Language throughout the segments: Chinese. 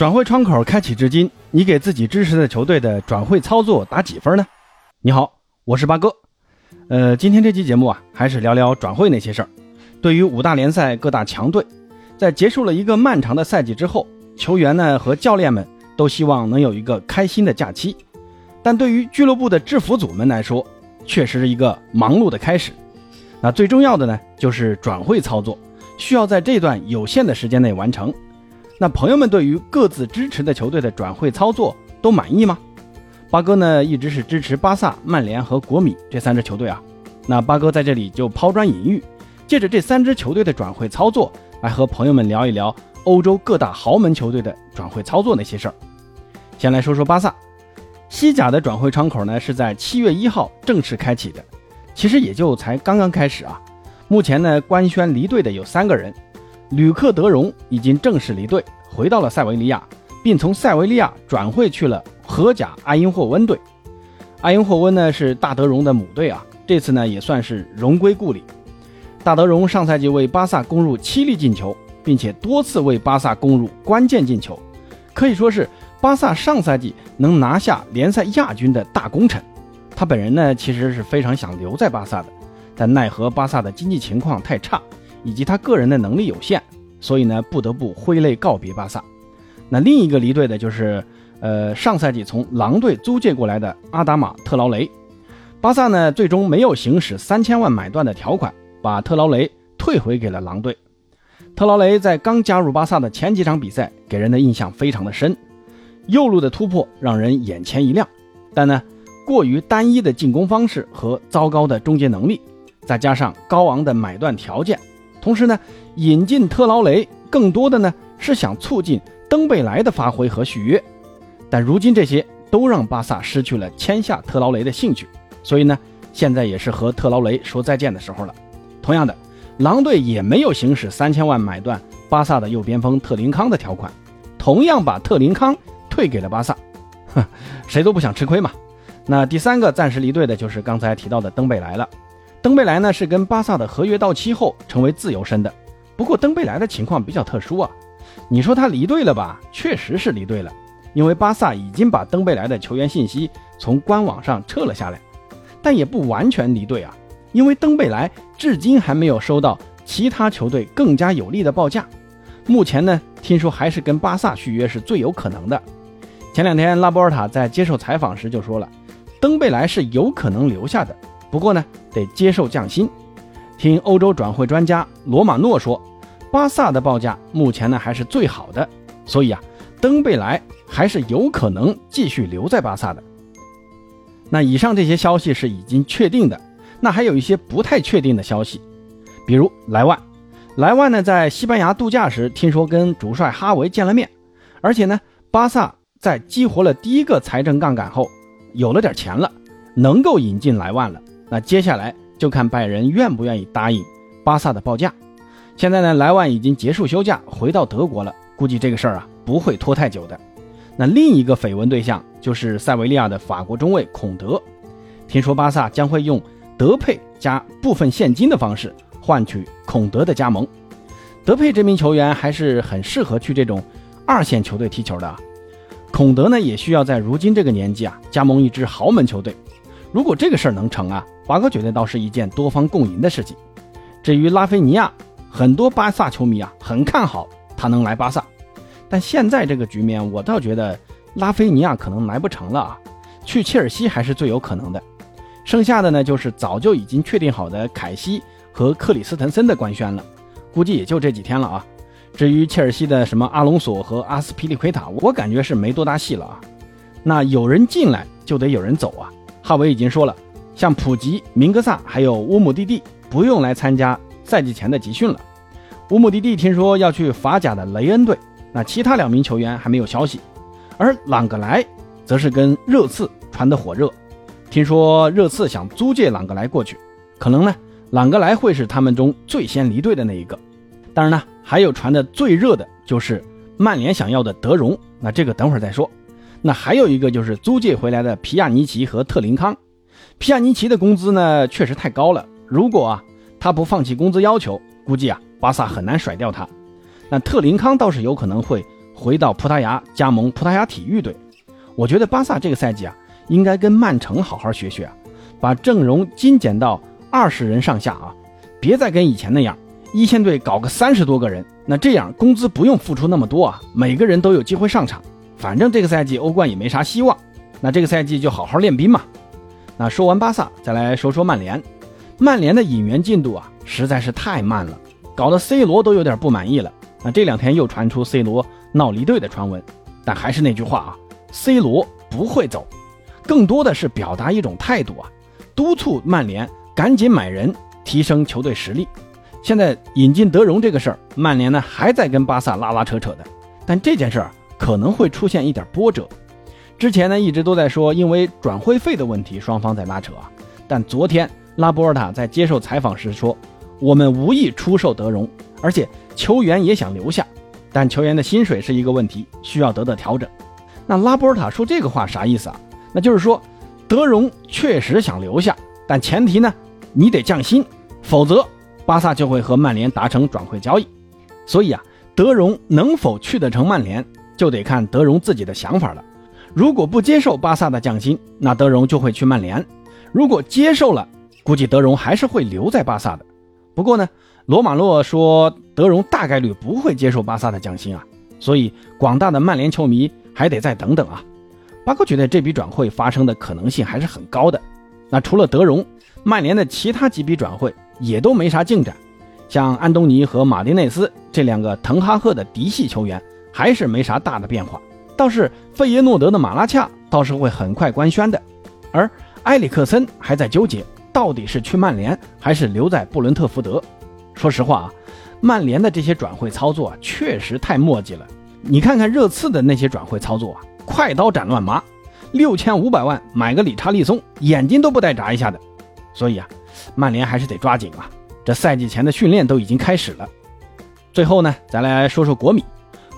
转会窗口开启至今，你给自己支持的球队的转会操作打几分呢？你好，我是八哥。呃，今天这期节目啊，还是聊聊转会那些事儿。对于五大联赛各大强队，在结束了一个漫长的赛季之后，球员呢和教练们都希望能有一个开心的假期。但对于俱乐部的制服组们来说，确实是一个忙碌的开始。那最重要的呢，就是转会操作，需要在这段有限的时间内完成。那朋友们对于各自支持的球队的转会操作都满意吗？八哥呢一直是支持巴萨、曼联和国米这三支球队啊。那八哥在这里就抛砖引玉，借着这三支球队的转会操作，来和朋友们聊一聊欧洲各大豪门球队的转会操作那些事儿。先来说说巴萨，西甲的转会窗口呢是在七月一号正式开启的，其实也就才刚刚开始啊。目前呢官宣离队的有三个人。吕克·德容已经正式离队，回到了塞维利亚，并从塞维利亚转会去了荷甲阿因霍温队。阿因霍温呢是大德容的母队啊，这次呢也算是荣归故里。大德容上赛季为巴萨攻入七粒进球，并且多次为巴萨攻入关键进球，可以说是巴萨上赛季能拿下联赛亚军的大功臣。他本人呢其实是非常想留在巴萨的，但奈何巴萨的经济情况太差。以及他个人的能力有限，所以呢不得不挥泪告别巴萨。那另一个离队的就是，呃，上赛季从狼队租借过来的阿达马特劳雷。巴萨呢最终没有行使三千万买断的条款，把特劳雷退回给了狼队。特劳雷在刚加入巴萨的前几场比赛给人的印象非常的深，右路的突破让人眼前一亮，但呢过于单一的进攻方式和糟糕的终结能力，再加上高昂的买断条件。同时呢，引进特劳雷更多的呢是想促进登贝莱的发挥和续约，但如今这些都让巴萨失去了签下特劳雷的兴趣，所以呢，现在也是和特劳雷说再见的时候了。同样的，狼队也没有行使三千万买断巴萨的右边锋特林康的条款，同样把特林康退给了巴萨。哼，谁都不想吃亏嘛。那第三个暂时离队的就是刚才提到的登贝莱了。登贝莱呢是跟巴萨的合约到期后成为自由身的，不过登贝莱的情况比较特殊啊。你说他离队了吧？确实是离队了，因为巴萨已经把登贝莱的球员信息从官网上撤了下来，但也不完全离队啊，因为登贝莱至今还没有收到其他球队更加有利的报价。目前呢，听说还是跟巴萨续约是最有可能的。前两天拉波尔塔在接受采访时就说了，登贝莱是有可能留下的。不过呢，得接受降薪。听欧洲转会专家罗马诺说，巴萨的报价目前呢还是最好的，所以啊，登贝莱还是有可能继续留在巴萨的。那以上这些消息是已经确定的，那还有一些不太确定的消息，比如莱万。莱万呢在西班牙度假时，听说跟主帅哈维见了面，而且呢，巴萨在激活了第一个财政杠杆后，有了点钱了，能够引进莱万了。那接下来就看拜仁愿不愿意答应巴萨的报价。现在呢，莱万已经结束休假，回到德国了，估计这个事儿啊不会拖太久的。那另一个绯闻对象就是塞维利亚的法国中卫孔德，听说巴萨将会用德佩加部分现金的方式换取孔德的加盟。德佩这名球员还是很适合去这种二线球队踢球的啊。孔德呢也需要在如今这个年纪啊加盟一支豪门球队。如果这个事儿能成啊，华哥觉得倒是一件多方共赢的事情。至于拉菲尼亚，很多巴萨球迷啊很看好他能来巴萨，但现在这个局面，我倒觉得拉菲尼亚可能来不成了啊，去切尔西还是最有可能的。剩下的呢，就是早就已经确定好的凯西和克里斯滕森的官宣了，估计也就这几天了啊。至于切尔西的什么阿隆索和阿斯皮利奎塔，我感觉是没多大戏了啊。那有人进来就得有人走啊。哈维已经说了，像普吉、明格萨还有乌姆蒂蒂不用来参加赛季前的集训了。乌姆蒂蒂听说要去法甲的雷恩队，那其他两名球员还没有消息。而朗格莱则是跟热刺传得火热，听说热刺想租借朗格莱过去，可能呢，朗格莱会是他们中最先离队的那一个。当然呢，还有传的最热的就是曼联想要的德容，那这个等会儿再说。那还有一个就是租借回来的皮亚尼奇和特林康，皮亚尼奇的工资呢确实太高了，如果啊他不放弃工资要求，估计啊巴萨很难甩掉他。那特林康倒是有可能会回到葡萄牙加盟葡萄牙体育队。我觉得巴萨这个赛季啊，应该跟曼城好好学学啊，把阵容精简到二十人上下啊，别再跟以前那样一线队搞个三十多个人，那这样工资不用付出那么多啊，每个人都有机会上场。反正这个赛季欧冠也没啥希望，那这个赛季就好好练兵嘛。那说完巴萨，再来说说曼联。曼联的引援进度啊，实在是太慢了，搞得 C 罗都有点不满意了。那这两天又传出 C 罗闹离队的传闻，但还是那句话啊，C 罗不会走，更多的是表达一种态度啊，督促曼联赶紧买人，提升球队实力。现在引进德容这个事儿，曼联呢还在跟巴萨拉拉扯扯的，但这件事儿可能会出现一点波折。之前呢一直都在说，因为转会费的问题，双方在拉扯啊，但昨天。拉波尔塔在接受采访时说：“我们无意出售德容，而且球员也想留下，但球员的薪水是一个问题，需要得到调整。”那拉波尔塔说这个话啥意思啊？那就是说，德容确实想留下，但前提呢，你得降薪，否则巴萨就会和曼联达成转会交易。所以啊，德容能否去得成曼联，就得看德容自己的想法了。如果不接受巴萨的降薪，那德容就会去曼联；如果接受了，估计德容还是会留在巴萨的，不过呢，罗马诺说德容大概率不会接受巴萨的降薪啊，所以广大的曼联球迷还得再等等啊。巴克觉得这笔转会发生的可能性还是很高的。那除了德容，曼联的其他几笔转会也都没啥进展，像安东尼和马丁内斯这两个滕哈赫的嫡系球员还是没啥大的变化，倒是费耶诺德的马拉恰倒是会很快官宣的，而埃里克森还在纠结。到底是去曼联还是留在布伦特福德？说实话啊，曼联的这些转会操作，确实太墨迹了。你看看热刺的那些转会操作啊，快刀斩乱麻，六千五百万买个理查利松，眼睛都不带眨一下的。所以啊，曼联还是得抓紧啊，这赛季前的训练都已经开始了。最后呢，再来说说国米。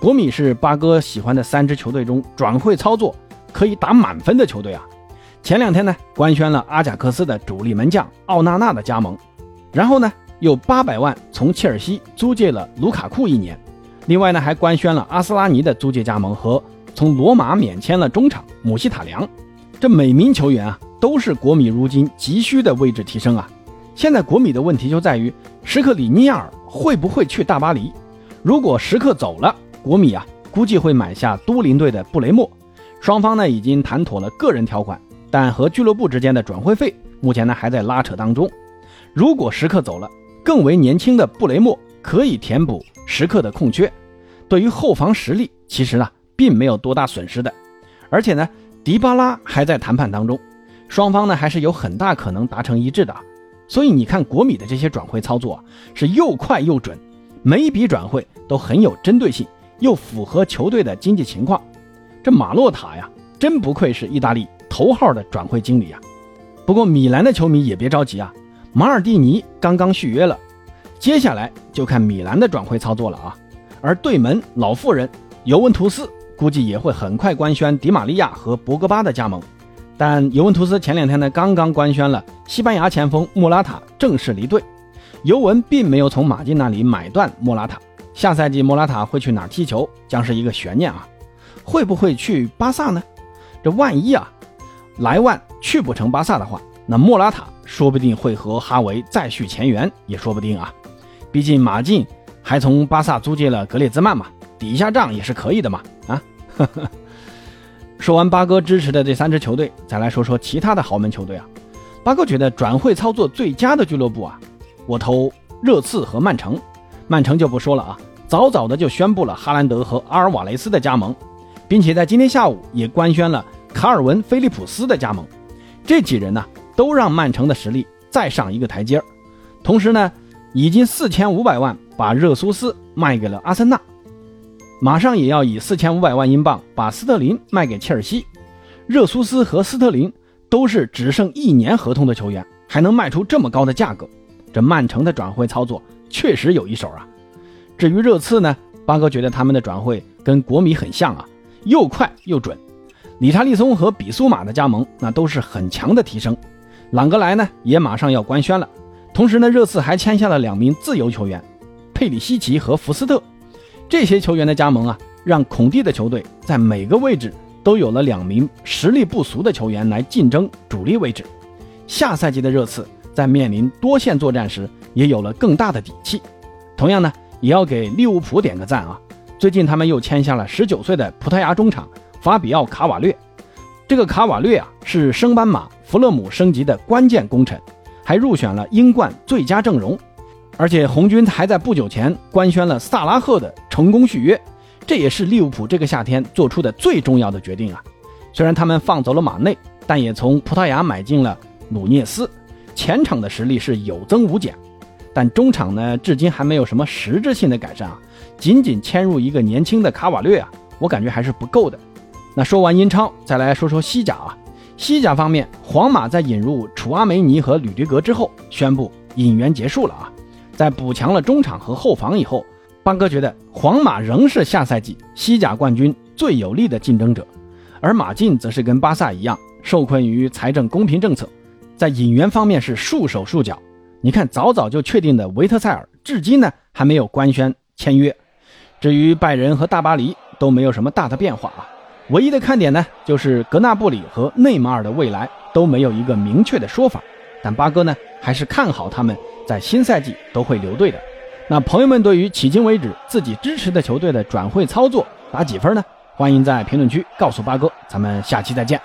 国米是八哥喜欢的三支球队中转会操作可以打满分的球队啊。前两天呢，官宣了阿贾克斯的主力门将奥纳纳的加盟，然后呢，又八百万从切尔西租借了卢卡库一年，另外呢，还官宣了阿斯拉尼的租借加盟和从罗马免签了中场姆希塔良。这每名球员啊，都是国米如今急需的位置提升啊。现在国米的问题就在于什克里尼亚尔会不会去大巴黎？如果什克走了，国米啊，估计会买下都灵队的布雷默。双方呢，已经谈妥了个人条款。但和俱乐部之间的转会费目前呢还在拉扯当中。如果时刻走了，更为年轻的布雷默可以填补时刻的空缺，对于后防实力其实呢并没有多大损失的。而且呢，迪巴拉还在谈判当中，双方呢还是有很大可能达成一致的。所以你看国米的这些转会操作啊，是又快又准，每一笔转会都很有针对性，又符合球队的经济情况。这马洛塔呀，真不愧是意大利。头号的转会经理啊，不过米兰的球迷也别着急啊，马尔蒂尼刚刚续约了，接下来就看米兰的转会操作了啊。而对门老妇人尤文图斯估计也会很快官宣迪玛利亚和博格巴的加盟，但尤文图斯前两天呢刚刚官宣了西班牙前锋莫拉塔正式离队，尤文并没有从马竞那里买断莫拉塔，下赛季莫拉塔会去哪踢球将是一个悬念啊，会不会去巴萨呢？这万一啊？莱万去不成巴萨的话，那莫拉塔说不定会和哈维再续前缘，也说不定啊。毕竟马竞还从巴萨租借了格列兹曼嘛，抵一下账也是可以的嘛。啊，说完八哥支持的这三支球队，再来说说其他的豪门球队啊。八哥觉得转会操作最佳的俱乐部啊，我投热刺和曼城。曼城就不说了啊，早早的就宣布了哈兰德和阿尔瓦雷斯的加盟，并且在今天下午也官宣了。卡尔文·菲利普斯的加盟，这几人呢都让曼城的实力再上一个台阶儿。同时呢，已经四千五百万把热苏斯卖给了阿森纳，马上也要以四千五百万英镑把斯特林卖给切尔西。热苏斯和斯特林都是只剩一年合同的球员，还能卖出这么高的价格，这曼城的转会操作确实有一手啊。至于热刺呢，八哥觉得他们的转会跟国米很像啊，又快又准。理查利松和比苏马的加盟，那都是很强的提升。朗格莱呢，也马上要官宣了。同时呢，热刺还签下了两名自由球员，佩里西奇和福斯特。这些球员的加盟啊，让孔蒂的球队在每个位置都有了两名实力不俗的球员来竞争主力位置。下赛季的热刺在面临多线作战时，也有了更大的底气。同样呢，也要给利物浦点个赞啊！最近他们又签下了19岁的葡萄牙中场法比奥·卡瓦略。这个卡瓦略啊，是升班马弗勒姆升级的关键功臣，还入选了英冠最佳阵容。而且红军还在不久前官宣了萨拉赫的成功续约，这也是利物浦这个夏天做出的最重要的决定啊！虽然他们放走了马内，但也从葡萄牙买进了努涅斯，前场的实力是有增无减，但中场呢，至今还没有什么实质性的改善啊！仅仅签入一个年轻的卡瓦略啊，我感觉还是不够的。那说完英超，再来说说西甲啊。西甲方面，皇马在引入楚阿梅尼和吕迪格之后，宣布引援结束了啊。在补强了中场和后防以后，邦哥觉得皇马仍是下赛季西甲冠军最有力的竞争者，而马竞则是跟巴萨一样受困于财政公平政策，在引援方面是束手束脚。你看，早早就确定的维特塞尔，至今呢还没有官宣签约。至于拜仁和大巴黎都没有什么大的变化啊，唯一的看点呢就是格纳布里和内马尔的未来都没有一个明确的说法。但八哥呢还是看好他们。在新赛季都会留队的。那朋友们对于迄今为止自己支持的球队的转会操作打几分呢？欢迎在评论区告诉八哥。咱们下期再见。